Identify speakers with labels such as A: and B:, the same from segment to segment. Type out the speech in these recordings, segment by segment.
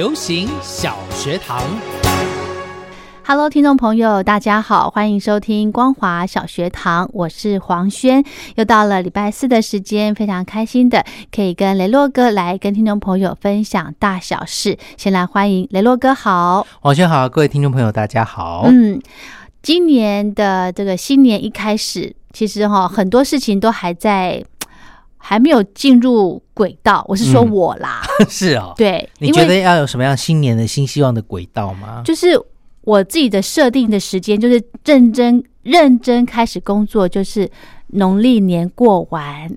A: 流行小学堂
B: ，Hello，听众朋友，大家好，欢迎收听光华小学堂，我是黄轩，又到了礼拜四的时间，非常开心的可以跟雷洛哥来跟听众朋友分享大小事。先来欢迎雷洛哥，好，
A: 黄轩好，各位听众朋友，大家好。
B: 嗯，今年的这个新年一开始，其实哈很多事情都还在。还没有进入轨道，我是说我啦，
A: 是哦，
B: 对，
A: 你觉得要有什么样新年的新希望的轨道吗？
B: 就是我自己的设定的时间，就是认真认真开始工作，就是农历年过完，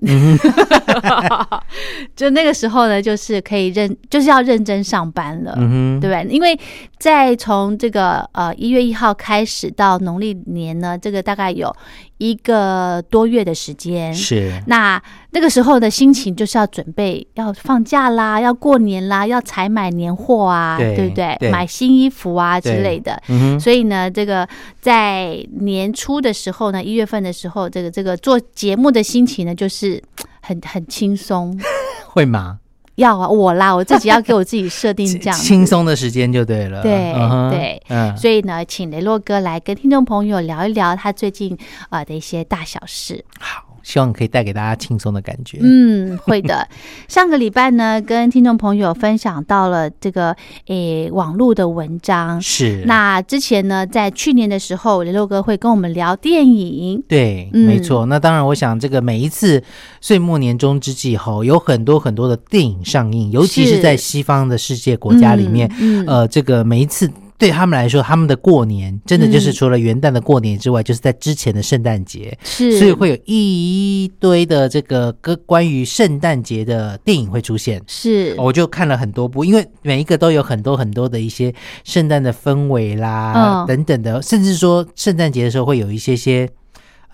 B: 就那个时候呢，就是可以认，就是要认真上班了，对不对？因为在从这个呃一月一号开始到农历年呢，这个大概有。一个多月的时间，
A: 是
B: 那那个时候的心情就是要准备要放假啦，要过年啦，要采买年货啊，对不对？买新衣服啊之类的。所以呢，这个在年初的时候呢，一月份的时候，这个这个做节目的心情呢，就是很很轻松，
A: 会吗？
B: 要啊，我啦，我自己要给我自己设定这样
A: 轻松的时间就对了。
B: 对对，嗯，所以呢，请雷洛哥来跟听众朋友聊一聊他最近啊的一些大小事。
A: 好。希望可以带给大家轻松的感觉。
B: 嗯，会的。上个礼拜呢，跟听众朋友分享到了这个诶网络的文章。
A: 是。
B: 那之前呢，在去年的时候，雷洛哥会跟我们聊电影。
A: 对，没错。那当然，我想这个每一次岁末年终之际，哈，有很多很多的电影上映，尤其是在西方的世界国家里面，呃，这个每一次。对他们来说，他们的过年真的就是除了元旦的过年之外，就是在之前的圣诞节，
B: 是，
A: 所以会有一堆的这个跟关于圣诞节的电影会出现。
B: 是，
A: 我就看了很多部，因为每一个都有很多很多的一些圣诞的氛围啦，等等的，甚至说圣诞节的时候会有一些些。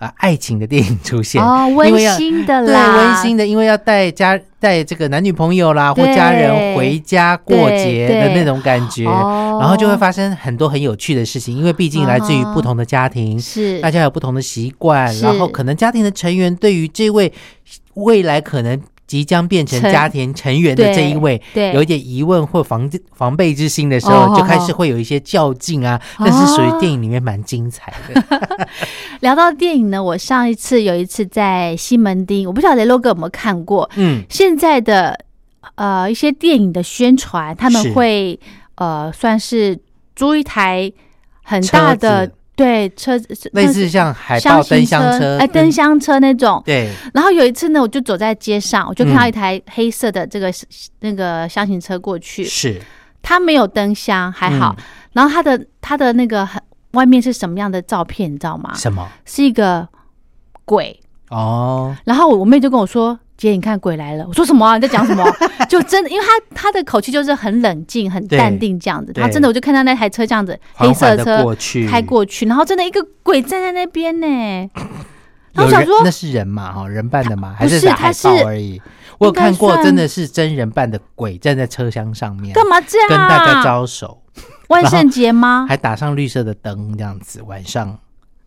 A: 啊，爱情的电影出现。
B: 哦，温馨的啦，
A: 对，温馨的，因为要带家带这个男女朋友啦或家人回家过节的那种感觉，然后就会发生很多很有趣的事情，因为毕竟来自于不同的家庭，
B: 是
A: 大家有不同的习惯，然后可能家庭的成员对于这位未来可能。即将变成家庭成员的这一位，对有一点疑问或防防备之心的时候，就开始会有一些较劲啊。那是属于电影里面蛮精彩的。
B: 聊到电影呢，我上一次有一次在西门町，我不晓得雷洛哥有没有看过。嗯，现在的呃一些电影的宣传，他们会呃算是租一台很大的。对，车子
A: 类似像海豹灯箱车，
B: 哎，灯箱车那种。
A: 对。
B: 然后有一次呢，我就走在街上，我就看到一台黑色的这个那个箱型车过去。
A: 是。
B: 它没有灯箱，还好。然后它的它的那个外面是什么样的照片，你知道吗？
A: 什么？
B: 是一个鬼。哦。然后我妹就跟我说。姐，你看鬼来了！我说什么啊？你在讲什么？就真的，因为他他的口气就是很冷静、很淡定这样子。他真的，我就看到那台车这样子，黑色车开过去，然后真的一个鬼站在那边呢。我想说
A: 那是人嘛？哈，人扮的吗？还是海报而已？我有看过，真的是真人扮的鬼站在车厢上面，
B: 干嘛这样？
A: 跟大家招手？
B: 万圣节吗？
A: 还打上绿色的灯，这样子晚上。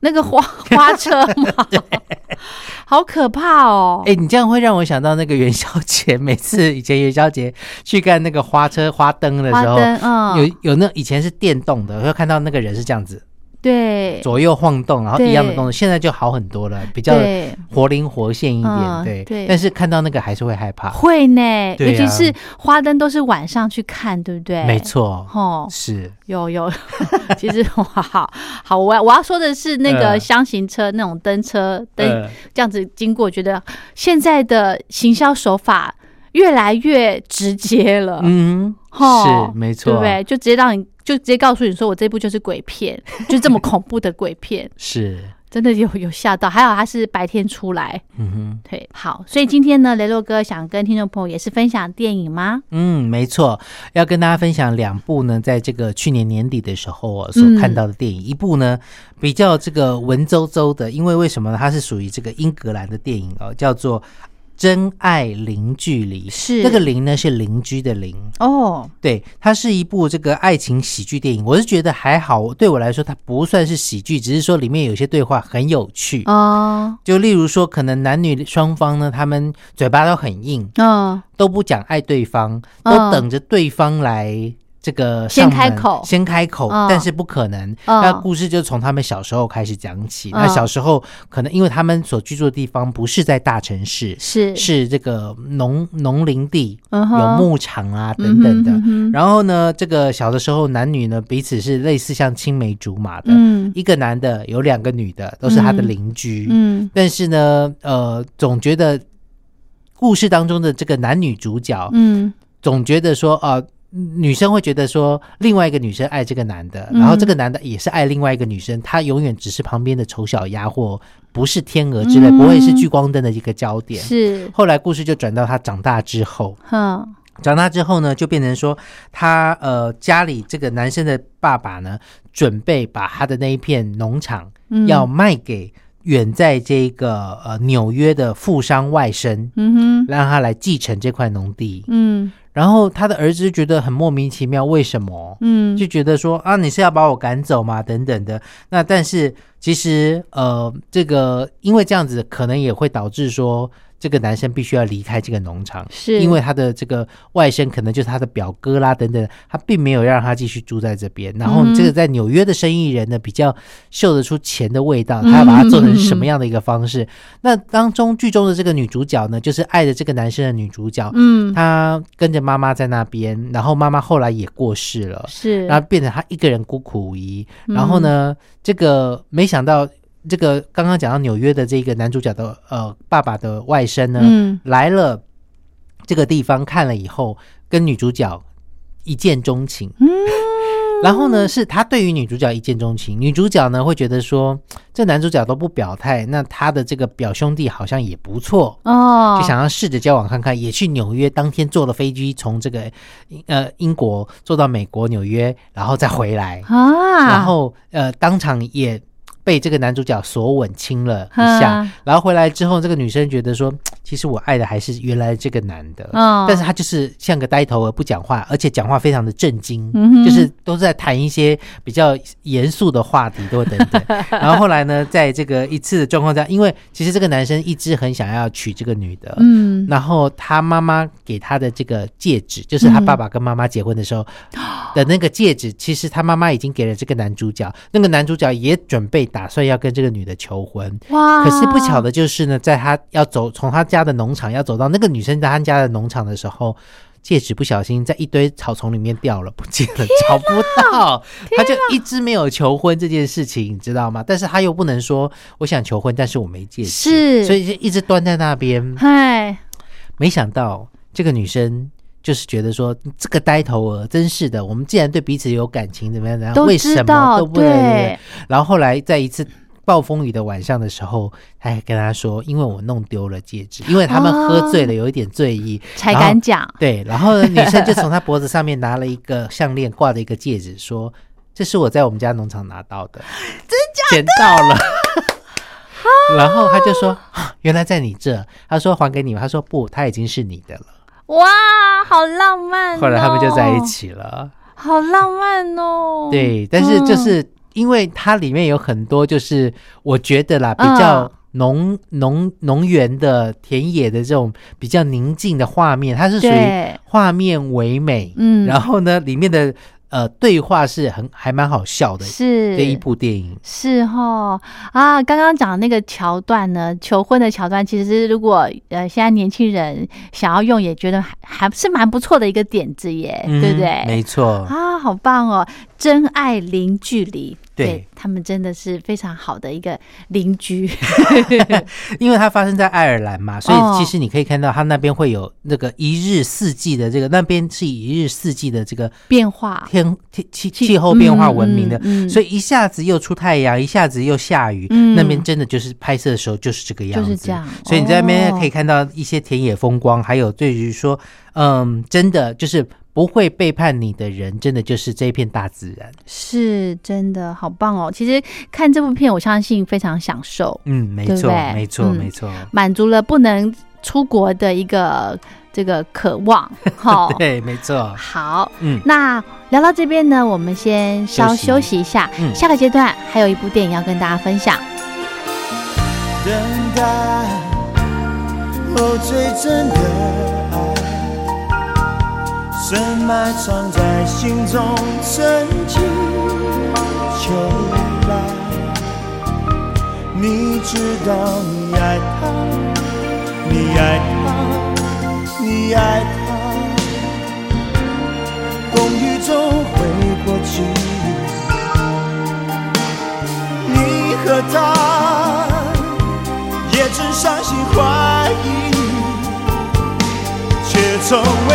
B: 那个花花车吗？好可怕哦！
A: 哎，你这样会让我想到那个元宵节，每次 以前元宵节去看那个花车花灯的时候，嗯，有有那以前是电动的，会看到那个人是这样子，
B: 对，
A: 左右晃动，然后一样的动作，现在就好很多了，比较活灵活现一点。对。对，但是看到那个还是会害怕，
B: 会呢，尤其是花灯都是晚上去看，对不对？
A: 没错，哦，是。
B: 有有，其实哇，好。好，我我要说的是那个箱型车那种灯车灯这样子经过，觉得现在的行销手法越来越直接了，
A: 嗯，是没错，
B: 对不对？就直接让你。就直接告诉你说，我这部就是鬼片，就这么恐怖的鬼片，
A: 是
B: 真的有有吓到。还好他是白天出来，嗯哼，对，好。所以今天呢，雷洛哥想跟听众朋友也是分享电影吗？
A: 嗯，没错，要跟大家分享两部呢，在这个去年年底的时候所看到的电影。一部呢比较这个文绉绉的，因为为什么呢？它是属于这个英格兰的电影哦，叫做。真爱零距离
B: 是
A: 那个零呢，是邻居的邻哦。对，它是一部这个爱情喜剧电影。我是觉得还好，对我来说它不算是喜剧，只是说里面有些对话很有趣哦。就例如说，可能男女双方呢，他们嘴巴都很硬，嗯，都不讲爱对方，都等着对方来。这个
B: 先开口，
A: 先开口，但是不可能。那故事就从他们小时候开始讲起。那小时候可能因为他们所居住的地方不是在大城市，
B: 是
A: 是这个农农林地，有牧场啊等等的。然后呢，这个小的时候男女呢彼此是类似像青梅竹马的。嗯，一个男的有两个女的，都是他的邻居。嗯，但是呢，呃，总觉得故事当中的这个男女主角，嗯，总觉得说啊。女生会觉得说，另外一个女生爱这个男的，然后这个男的也是爱另外一个女生，他永远只是旁边的丑小鸭或不是天鹅之类，不会是聚光灯的一个焦点。
B: 是。
A: 后来故事就转到他长大之后，嗯，长大之后呢，就变成说他呃家里这个男生的爸爸呢，准备把他的那一片农场要卖给远在这个呃纽约的富商外甥，嗯哼，让他来继承这块农地，嗯。然后他的儿子就觉得很莫名其妙，为什么？嗯，就觉得说啊，你是要把我赶走吗？等等的。那但是其实呃，这个因为这样子，可能也会导致说。这个男生必须要离开这个农场，
B: 是
A: 因为他的这个外甥可能就是他的表哥啦，等等，他并没有让他继续住在这边。然后这个在纽约的生意人呢，比较嗅得出钱的味道，他要把它做成什么样的一个方式？那当中剧中的这个女主角呢，就是爱着这个男生的女主角，嗯，她跟着妈妈在那边，然后妈妈后来也过世了，
B: 是，
A: 然后变成她一个人孤苦无依。然后呢，这个没想到。这个刚刚讲到纽约的这个男主角的呃爸爸的外甥呢，来了这个地方看了以后，跟女主角一见钟情。嗯，然后呢，是他对于女主角一见钟情，女主角呢会觉得说，这男主角都不表态，那他的这个表兄弟好像也不错哦，就想要试着交往看看，也去纽约，当天坐了飞机从这个呃英国坐到美国纽约，然后再回来啊，然后呃当场也。被这个男主角所吻亲了一下，然后回来之后，这个女生觉得说。其实我爱的还是原来这个男的，但是他就是像个呆头鹅，不讲话，而且讲话非常的震惊，就是都是在谈一些比较严肃的话题，都等等。然后后来呢，在这个一次的状况下，因为其实这个男生一直很想要娶这个女的，嗯，然后他妈妈给他的这个戒指，就是他爸爸跟妈妈结婚的时候 的那个戒指，其实他妈妈已经给了这个男主角，那个男主角也准备打算要跟这个女的求婚，哇！可是不巧的就是呢，在他要走从他。家的农场要走到那个女生在他家的农场的时候，戒指不小心在一堆草丛里面掉了，不见了，找不到。他就一直没有求婚这件事情，你知道吗？但是他又不能说我想求婚，但是我没戒指，
B: 是，
A: 所以就一直端在那边。嗨，没想到这个女生就是觉得说这个呆头鹅真是的，我们既然对彼此有感情，怎么样怎样，为什么都不能？然后后来在一次。暴风雨的晚上的时候，他还跟他说：“因为我弄丢了戒指，因为他们喝醉了，有一点醉意，
B: 才敢讲。”
A: 对，然后女生就从他脖子上面拿了一个项链，挂着一个戒指，说：“这是我在我们家农场拿到的，
B: 真假
A: 捡到了。”然后他就说：“ 原来在你这。”他说：“还给你。”他说：“不，他已经是你的了。”
B: 哇，好浪漫！
A: 后来他们就在一起了，
B: 好浪漫哦。
A: 对，但是就是。因为它里面有很多，就是我觉得啦，比较农农农园的田野的这种比较宁静的画面，它是属于画面唯美，嗯，然后呢，里面的。呃，对话是很还蛮好笑的，
C: 是
A: 这一部电影
C: 是哈啊，刚刚讲那个桥段呢，求婚的桥段，其实如果呃现在年轻人想要用，也觉得还还是蛮不错的一个点子耶，对不对？
A: 没错
C: 啊，好棒哦，真爱零距离。
A: 对。
C: 他们真的是非常好的一个邻居，
A: 因为它发生在爱尔兰嘛，所以其实你可以看到它那边会有那个一日四季的这个，那边是以一日四季的这个
C: 变化。
A: 天天气气候变化闻名的，所以一下子又出太阳，一下子又下雨，那边真的就是拍摄的时候就是这个样
C: 子，就是这样。
A: 所以你在那边可以看到一些田野风光，还有对于说，嗯，真的就是。不会背叛你的人，真的就是这一片大自然，
C: 是真的好棒哦！其实看这部片，我相信非常享受。
A: 嗯，没错，没错，没错，
C: 满足了不能出国的一个这个渴望。好，
A: 对，没错。
C: 好，嗯，那聊到这边呢，我们先稍休息一下。嗯，下个阶段还有一部电影要跟大家分享。等待，最真的。深埋藏在心中，曾经秋来。你知道你爱他，你爱他，你爱他。风雨中会过去，你和他也曾伤心怀疑，却从未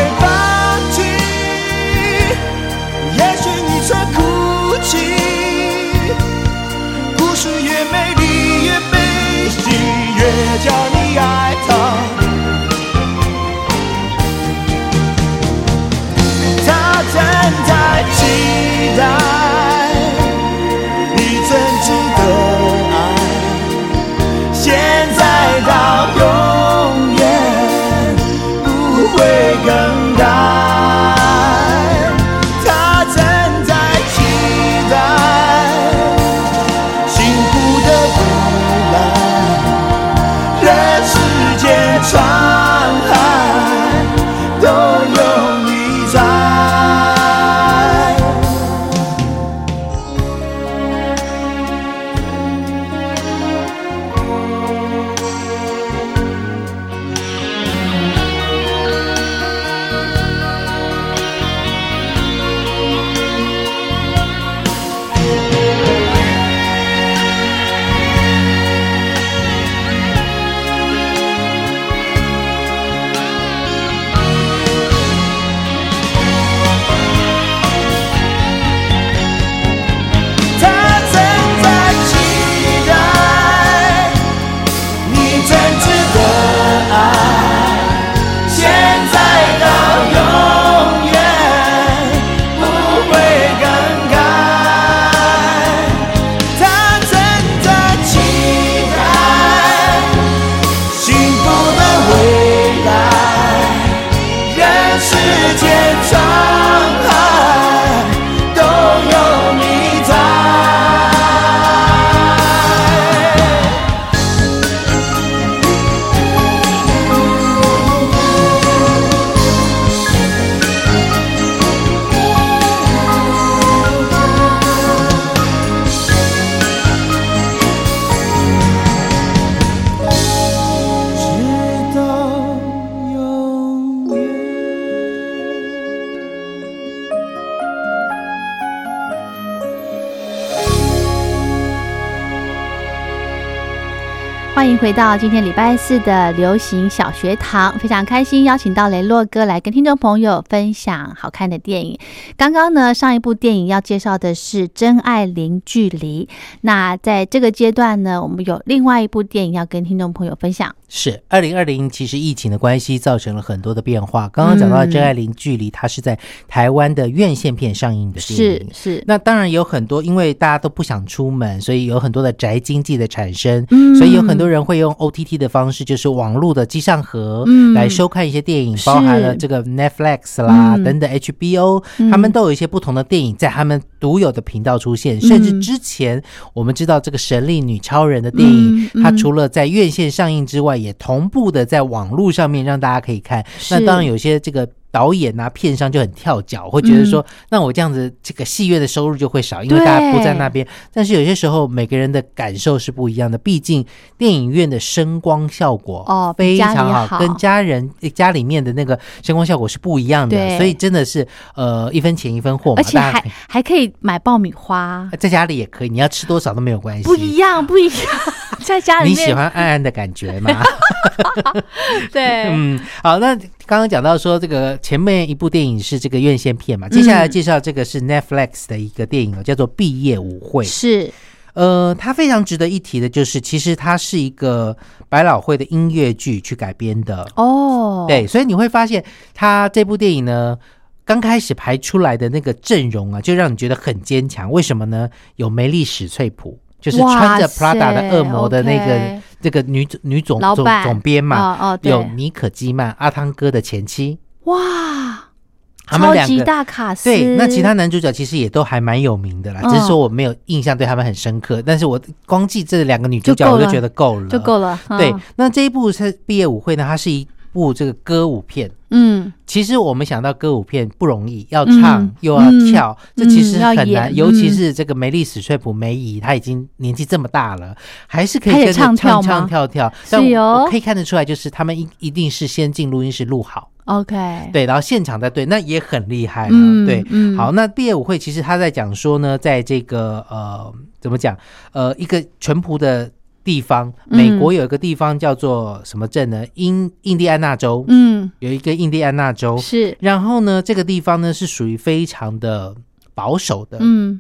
C: 回到今天礼拜四的流行小学堂，非常开心邀请到雷洛哥来跟听众朋友分享好看的电影。刚刚呢，上一部电影要介绍的是《真爱零距离》。那在这个阶段呢，我们有另外一部电影要跟听众朋友分享。
A: 是二零二零，其实疫情的关系造成了很多的变化。刚刚讲到《真爱零距离》，它是在台湾的院线片上映的电
C: 影。是是。
A: 那当然有很多，因为大家都不想出门，所以有很多的宅经济的产生。所以有很多人会用 OTT 的方式，就是网络的机上盒来收看一些电影，包含了这个 Netflix 啦等等 HBO，他们都有一些不同的电影在他们独有的频道出现。甚至之前我们知道这个神力女超人的电影，它除了在院线上映之外，也同步的在网络上面让大家可以看，那当然有些这个导演啊，片商就很跳脚，会觉得说，那我这样子，这个戏院的收入就会少，因为大家不在那边。但是有些时候，每个人的感受是不一样的。毕竟电影院的声光效果
B: 哦
A: 非常好，跟家人家里面的那个声光效果是不一样的。所以真的是呃一分钱一分货嘛。
B: 而且还还可以买爆米花，
A: 在家里也可以，你要吃多少都没有关系。
B: 不一样，不一样，在家里
A: 你喜欢暗暗的感觉吗？
B: 对，
A: 嗯，好，那。刚刚讲到说，这个前面一部电影是这个院线片嘛，接下来介绍这个是 Netflix 的一个电影哦，叫做《毕业舞会》。
B: 是，
A: 呃，它非常值得一提的就是，其实它是一个百老汇的音乐剧去改编的
B: 哦。
A: 对，所以你会发现，它这部电影呢，刚开始排出来的那个阵容啊，就让你觉得很坚强。为什么呢？有梅丽史翠普。就是穿着 Prada 的恶魔的那个这个女女总总总编嘛，有妮可基曼阿汤哥的前妻，
B: 哇，超级大卡司。
A: 对，那其他男主角其实也都还蛮有名的啦，只是说我没有印象对他们很深刻，但是我光记这两个女主角我就觉得够了，
B: 就够了。
A: 对，那这一部是毕业舞会呢，它是一。部这个歌舞片，
B: 嗯，
A: 其实我们想到歌舞片不容易，要唱又要跳，这其实很难。尤其是这个梅丽史翠普梅姨，她已经年纪这么大了，还是可以跟着唱唱跳跳。但我可以看得出来，就是他们一一定是先进录音室录好
B: ，OK，
A: 对，然后现场再对，那也很厉害了。对，好，那毕业舞会其实他在讲说呢，在这个呃，怎么讲？呃，一个淳朴的。地方，美国有一个地方叫做什么镇呢？印印第安纳州，
B: 嗯，
A: 有一个印第安纳州
B: 是。
A: 然后呢，这个地方呢是属于非常的保守的，
B: 嗯，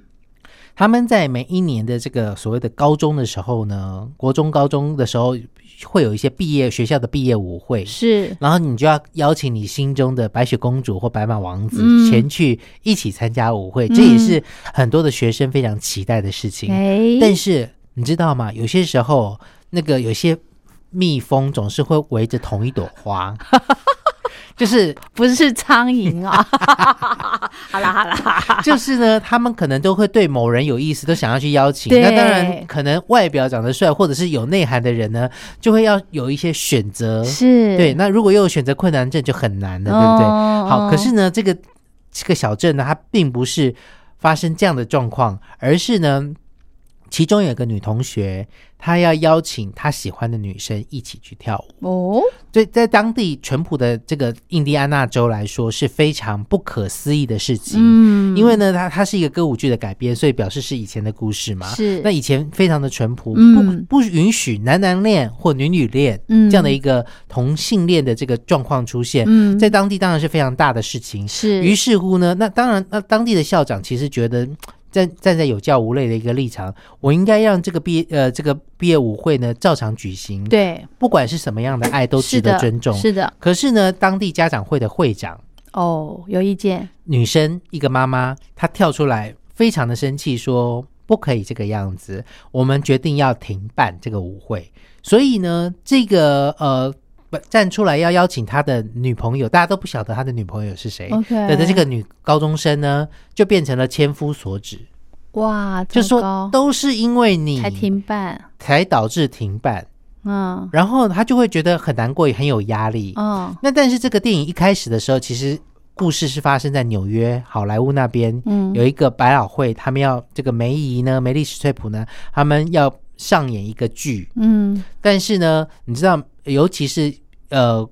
A: 他们在每一年的这个所谓的高中的时候呢，国中、高中的时候会有一些毕业学校的毕业舞会，
B: 是。
A: 然后你就要邀请你心中的白雪公主或白马王子前去一起参加舞会，这也是很多的学生非常期待的事情。
B: 哎，
A: 但是。你知道吗？有些时候，那个有些蜜蜂总是会围着同一朵花，就是
B: 不是苍蝇啊？好 啦好啦，
A: 就是呢，他们可能都会对某人有意思，都想要去邀请。那当然，可能外表长得帅或者是有内涵的人呢，就会要有一些选择。
B: 是
A: 对。那如果又有选择困难症，就很难了，对不对？好，可是呢，这个这个小镇呢，它并不是发生这样的状况，而是呢。其中有个女同学，她要邀请她喜欢的女生一起去跳舞
B: 哦。
A: 对，在当地淳朴的这个印第安纳州来说，是非常不可思议的事情。
B: 嗯，
A: 因为呢，它它是一个歌舞剧的改编，所以表示是以前的故事嘛。
B: 是。
A: 那以前非常的淳朴，不不允许男男恋或女女恋这样的一个同性恋的这个状况出现。
B: 嗯，
A: 在当地当然是非常大的事情。
B: 是。
A: 于是乎呢，那当然，那当地的校长其实觉得。站站在有教无类的一个立场，我应该让这个毕业呃这个毕业舞会呢照常举行。
B: 对，
A: 不管是什么样的爱都值得尊重。
B: 是的。
A: 可是呢，当地家长会的会长
B: 哦有意见，
A: 女生一个妈妈，她跳出来非常的生气，说不可以这个样子，我们决定要停办这个舞会。所以呢，这个呃。站出来要邀请他的女朋友，大家都不晓得他的女朋友是谁。
B: OK，
A: 的这个女高中生呢，就变成了千夫所指。
B: 哇，
A: 就说都是因为你
B: 才停办，
A: 才导致停办。
B: 嗯，
A: 然后他就会觉得很难过，也很有压力。
B: 嗯，
A: 那但是这个电影一开始的时候，其实故事是发生在纽约好莱坞那边。
B: 嗯，
A: 有一个百老汇，他们要这个梅姨呢，梅丽史翠普呢，他们要上演一个剧。
B: 嗯，
A: 但是呢，你知道。尤其是呃，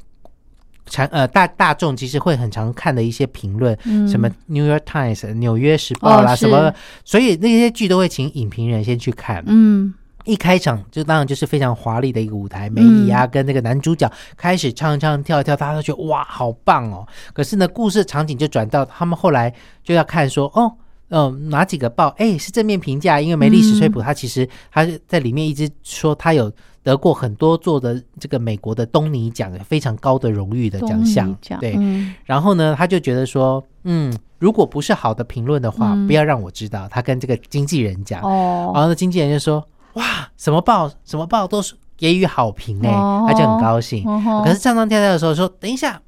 A: 常呃大大众其实会很常看的一些评论，什么《New York Times》纽约时报啦，什么，所以那些剧都会请影评人先去看。
B: 嗯，
A: 一开场就当然就是非常华丽的一个舞台，梅姨啊跟那个男主角开始唱唱跳跳，大家都觉得哇好棒哦。可是呢，故事场景就转到他们后来就要看说哦。嗯，哪几个报？哎，是正面评价，因为梅丽史翠普他其实她在里面一直说他有得过很多座的这个美国的东尼奖非常高的荣誉的奖项，对。然后呢，他就觉得说，嗯，如果不是好的评论的话，不要让我知道。他跟这个经纪人讲，
B: 哦，
A: 然后呢经纪人就说，哇，什么报什么报都是给予好评哎，他就很高兴。可是唱唱跳跳的时候说，等一下，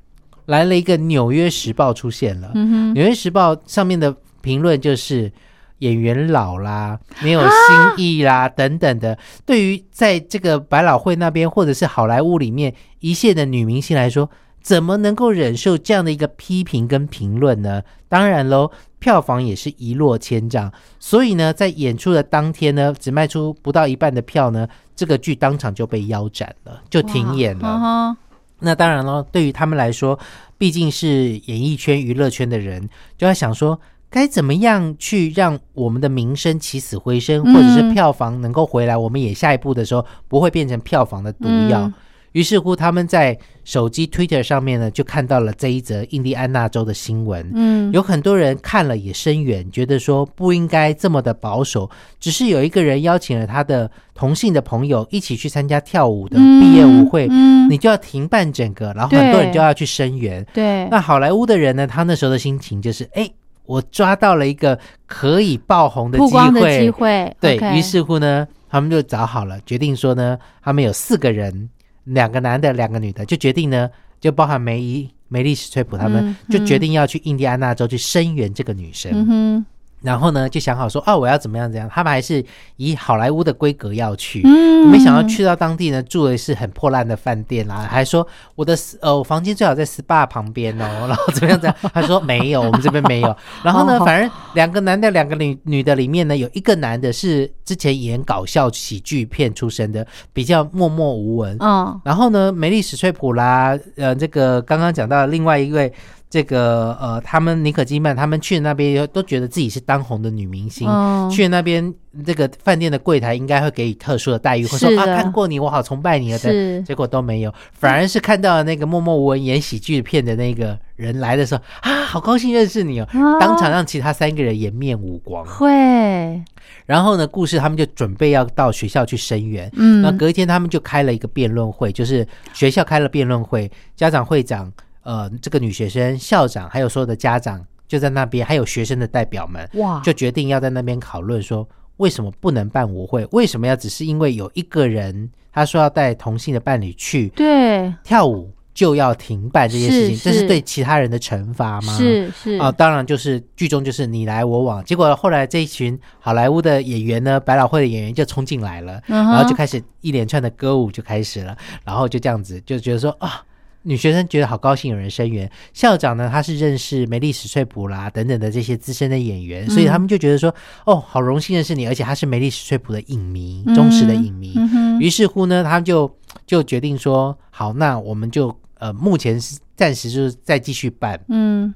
A: 来了一个《纽约时报》出现了，《纽约时报》上面的。评论就是演员老啦，没有新意啦，等等的。对于在这个百老汇那边或者是好莱坞里面一线的女明星来说，怎么能够忍受这样的一个批评跟评论呢？当然喽，票房也是一落千丈。所以呢，在演出的当天呢，只卖出不到一半的票呢，这个剧当场就被腰斩了，就停演了。那当然了，对于他们来说，毕竟是演艺圈、娱乐圈的人，就要想说。该怎么样去让我们的名声起死回生，或者是票房能够回来？我们也下一步的时候不会变成票房的毒药。于是乎，他们在手机 Twitter 上面呢，就看到了这一则印第安纳州的新闻。嗯，有很多人看了也声援，觉得说不应该这么的保守。只是有一个人邀请了他的同性的朋友一起去参加跳舞的毕业舞会，你就要停办整个，然后很多人就要去声援。
B: 对，
A: 那好莱坞的人呢，他那时候的心情就是，哎。我抓到了一个可以爆红的机会，
B: 机会。
A: 对于是乎呢，他们就找好了，决定说呢，他们有四个人，两个男的，两个女的，就决定呢，就包含梅姨、梅丽史翠普他们，就决定要去印第安纳州去声援这个女生。然后呢，就想好说，哦，我要怎么样怎样？他们还是以好莱坞的规格要去，嗯没想到去到当地呢，住的是很破烂的饭店啦，还说我的呃房间最好在 SPA 旁边哦，然后怎么样怎样？他说没有，我们这边没有。然后呢，反正两个男的，两个女女的里面呢，有一个男的是之前演搞笑喜剧片出身的，比较默默无闻。嗯。然后呢，梅丽史翠普啦，呃，这个刚刚讲到另外一位。这个呃，他们尼可基曼他们去那边都觉得自己是当红的女明星，去那边这个饭店的柜台应该会给予特殊的待遇，或者说啊看过你我好崇拜你啊，但，结果都没有，反而是看到了那个默默无闻演喜剧片的那个人来的时候啊，好高兴认识你哦，当场让其他三个人颜面无光。
B: 会，
A: 然后呢，故事他们就准备要到学校去声援，嗯，那隔一天他们就开了一个辩论会，就是学校开了辩论会，家长会长。呃，这个女学生、校长还有所有的家长就在那边，还有学生的代表们，哇，就决定要在那边讨论说，为什么不能办舞会？为什么要只是因为有一个人他说要带同性的伴侣去
B: 对
A: 跳舞就要停办这件事情？这是对其他人的惩罚吗？
B: 是是
A: 啊，当然就是剧中就是你来我往，结果后来这一群好莱坞的演员呢，百老汇的演员就冲进来了，然后就开始一连串的歌舞就开始了，然后就这样子就觉得说啊。女学生觉得好高兴，有人声援校长呢。他是认识梅丽史翠普啦等等的这些资深的演员，所以他们就觉得说：“哦，好荣幸认识你，而且他是梅丽史翠普的影迷，忠实的影迷。”于是乎呢，他们就就决定说：“好，那我们就呃，目前是暂时就是再继续办。”嗯。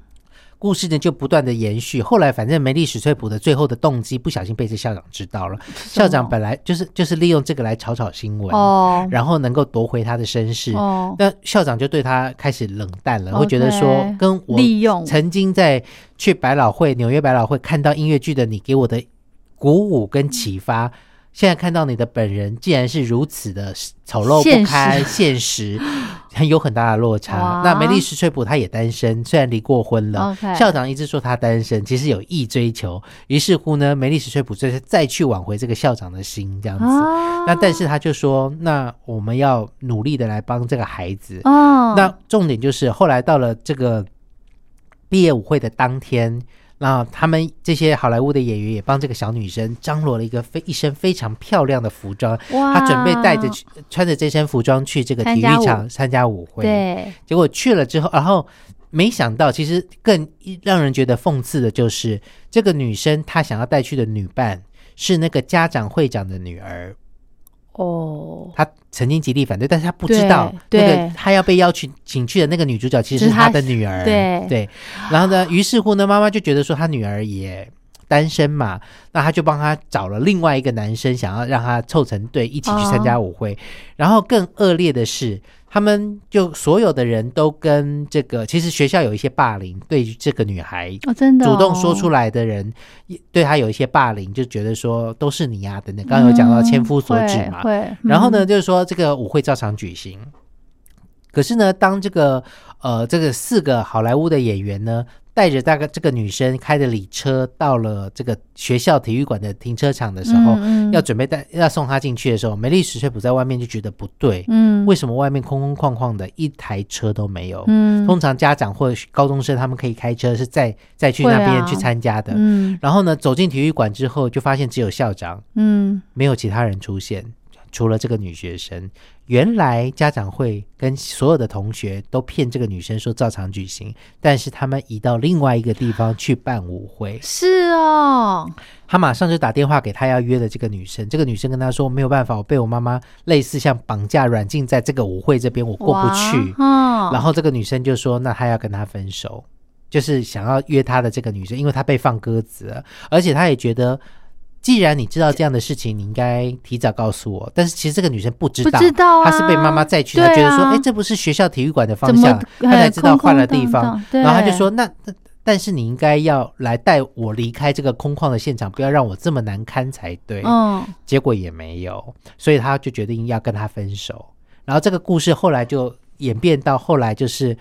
A: 故事呢就不断的延续，后来反正梅丽史翠普的最后的动机不小心被这校长知道了，校长本来就是就是利用这个来炒炒新闻，哦，然后能够夺回他的身世，哦，那校长就对他开始冷淡了，会觉得说跟我
B: 利用。
A: 曾经在去百老汇纽约百老汇看到音乐剧的你给我的鼓舞跟启发。现在看到你的本人，竟然是如此的丑陋不堪，现实 很有很大的落差。那梅丽史翠普她也单身，虽然离过婚了。校长一直说她单身，其实有意追求。于是乎呢，梅丽史翠普就是再去挽回这个校长的心，这样子。那但是他就说，那我们要努力的来帮这个孩子。哦。那重点就是后来到了这个毕业舞会的当天。那他们这些好莱坞的演员也帮这个小女生张罗了一个非一身非常漂亮的服装，她准备带着去穿着这身服装去这个体育场参加舞会。
B: 对，
A: 结果去了之后，然后没想到，其实更让人觉得讽刺的就是，这个女生她想要带去的女伴是那个家长会长的女儿。哦，他曾经极力反对，但是他不知道那个他要被邀请请去的那个女主角其实是他的女儿，
B: 对
A: 对。然后呢，于是乎呢，妈妈就觉得说他女儿也单身嘛，那他就帮他找了另外一个男生，想要让他凑成队一起去参加舞会。然后更恶劣的是。他们就所有的人都跟这个，其实学校有一些霸凌，对这个女孩
B: 哦，真的
A: 主动说出来的人，对她有一些霸凌，就觉得说都是你呀等等。刚刚有讲到千夫所指嘛，然后呢，就是说这个舞会照常举行，可是呢，当这个呃这个四个好莱坞的演员呢。带着大概这个女生开着礼车到了这个学校体育馆的停车场的时候，要准备带要送她进去的时候，梅丽史翠普在外面就觉得不对，嗯，为什么外面空空旷旷的，一台车都没有？嗯，通常家长或者高中生他们可以开车是再再去那边去参加的，嗯，然后呢，走进体育馆之后就发现只有校长，嗯，没有其他人出现。除了这个女学生，原来家长会跟所有的同学都骗这个女生说照常举行，但是他们移到另外一个地方去办舞会。
B: 是哦，
A: 他马上就打电话给他要约的这个女生，这个女生跟他说没有办法，我被我妈妈类似像绑架软禁在这个舞会这边，我过不去。然后这个女生就说，那她要跟他分手，就是想要约他的这个女生，因为她被放鸽子了，而且她也觉得。既然你知道这样的事情，你应该提早告诉我。但是其实这个女生不知道，
B: 知道
A: 她是被妈妈载去，她觉得说，哎，这不是学校体育馆的方向，她才知道换了地方。然后她就说，那但是你应该要来带我离开这个空旷的现场，不要让我这么难堪才对。嗯，结果也没有，所以她就决定要跟他分手。然后这个故事后来就演变到后来就是。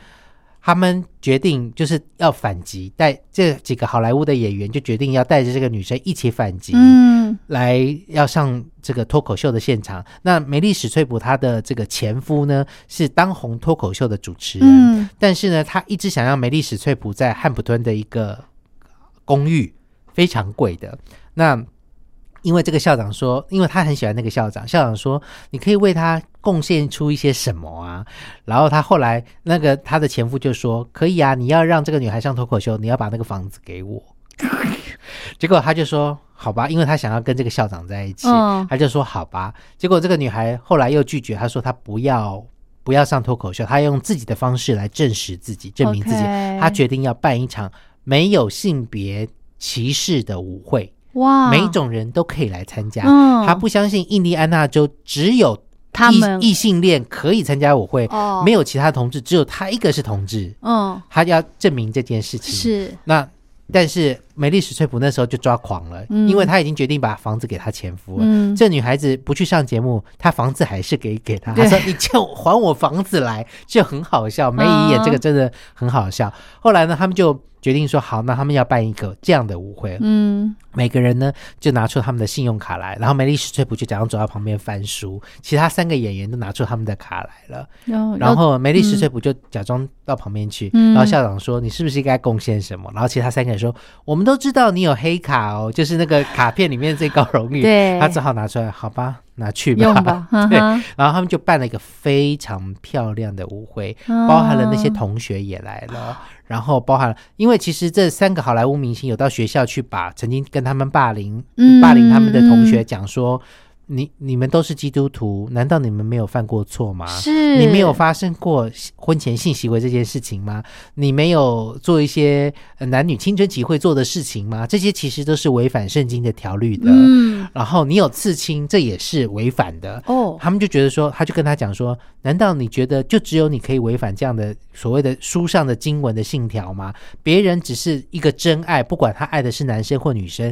A: 他们决定就是要反击，带这几个好莱坞的演员就决定要带着这个女生一起反击，嗯，来要上这个脱口秀的现场。那梅丽史翠普她的这个前夫呢是当红脱口秀的主持人，但是呢，他一直想要梅丽史翠普在汉普顿的一个公寓，非常贵的。那因为这个校长说，因为他很喜欢那个校长，校长说你可以为他贡献出一些什么啊？然后他后来那个他的前夫就说可以啊，你要让这个女孩上脱口秀，你要把那个房子给我。结果他就说好吧，因为他想要跟这个校长在一起，他就说好吧。结果这个女孩后来又拒绝，她说她不要不要上脱口秀，她用自己的方式来证实自己，证明自己。她决定要办一场没有性别歧视的舞会。哇，每种人都可以来参加。他不相信印第安纳州只有他们异性恋可以参加舞会，没有其他同志，只有他一个是同志。嗯，他要证明这件事情。
B: 是
A: 那，但是美丽史翠普那时候就抓狂了，因为他已经决定把房子给她前夫了。这女孩子不去上节目，她房子还是给给他。他说：“你就还我房子来，就很好笑。”梅姨演这个真的很好笑。后来呢，他们就。决定说好，那他们要办一个这样的舞会。嗯，每个人呢就拿出他们的信用卡来，然后梅丽史翠普就假装走到旁边翻书，其他三个演员都拿出他们的卡来了。然后梅丽史翠普就假装到旁边去，然后校长说：“你是不是应该贡献什么？”然后其他三个人说：“我们都知道你有黑卡哦，就是那个卡片里面最高荣誉。”
B: 对，
A: 他只好拿出来，好吧。拿去吧，对，然后他们就办了一个非常漂亮的舞会，包含了那些同学也来了，然后包含了，因为其实这三个好莱坞明星有到学校去把曾经跟他们霸凌、霸凌他们的同学讲说。你你们都是基督徒，难道你们没有犯过错吗？
B: 是
A: 你没有发生过婚前性行为这件事情吗？你没有做一些男女青春期会做的事情吗？这些其实都是违反圣经的条律的。嗯，然后你有刺青，这也是违反的。哦，他们就觉得说，他就跟他讲说，难道你觉得就只有你可以违反这样的所谓的书上的经文的信条吗？别人只是一个真爱，不管他爱的是男生或女生。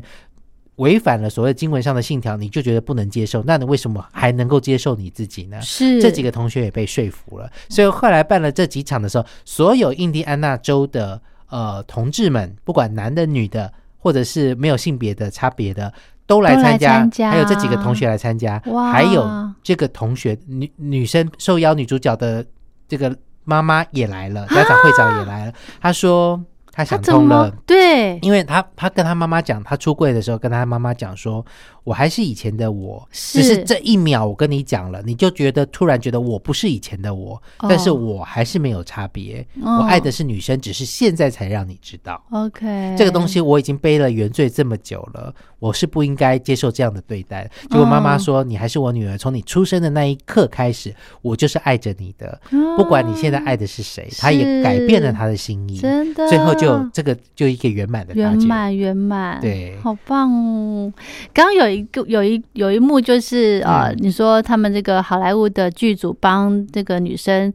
A: 违反了所谓经文上的信条，你就觉得不能接受，那你为什么还能够接受你自己呢？
B: 是
A: 这几个同学也被说服了，所以后来办了这几场的时候，所有印第安纳州的呃同志们，不管男的女的，或者是没有性别的差别的，都来参加，还有这几个同学来参加，还有这个同学女女生受邀女主角的这个妈妈也来了，家长会长也来了，他说。他想通了，
B: 对，
A: 因为他他跟他妈妈讲，他出柜的时候跟他妈妈讲说。我还是以前的我，只是这一秒我跟你讲了，你就觉得突然觉得我不是以前的我，但是我还是没有差别。我爱的是女生，只是现在才让你知道。
B: OK，
A: 这个东西我已经背了原罪这么久了，我是不应该接受这样的对待。结果妈妈说：“你还是我女儿，从你出生的那一刻开始，我就是爱着你的，不管你现在爱的是谁。”他也改变了他的心意，
B: 真的，
A: 最后就这个就一个圆满的
B: 圆满圆满，
A: 对，
B: 好棒哦！刚刚有。一个有一有一幕就是呃，你说他们这个好莱坞的剧组帮这个女生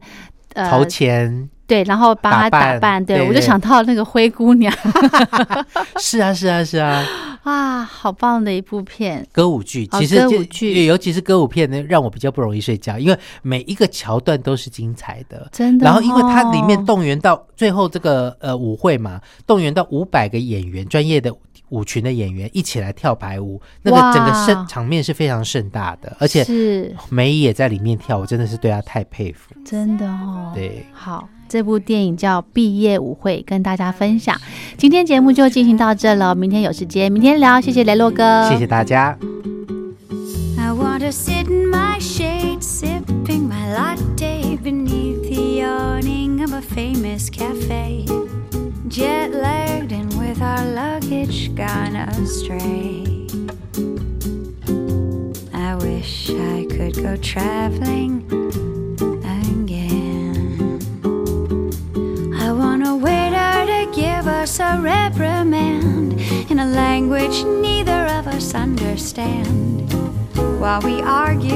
A: 呃投钱，
B: 对，然后帮他打扮，对我就想到那个灰姑娘，
A: 是啊是啊是啊，
B: 啊，好棒的一部片，
A: 歌舞剧，其实歌舞剧，尤其是歌舞片呢，让我比较不容易睡觉，因为每一个桥段都是精彩的，
B: 真的。
A: 然后因为它里面动员到最后这个呃舞会嘛，动员到五百个演员，专业的。舞群的演员一起来跳排舞，那个整个盛场面是非常盛大的，而且
B: 是。
A: 梅姨也在里面跳，我真的是对她太佩服，
B: 真的哦。
A: 对，
B: 好，这部电影叫《毕业舞会》，跟大家分享。今天节目就进行到这了，明天有时间，明天聊。谢谢雷洛哥，
A: 谢谢大家。
D: Jet lagged and with our luggage gone astray. I wish I could go traveling. Give us a reprimand. In a language neither of us understand. While we argue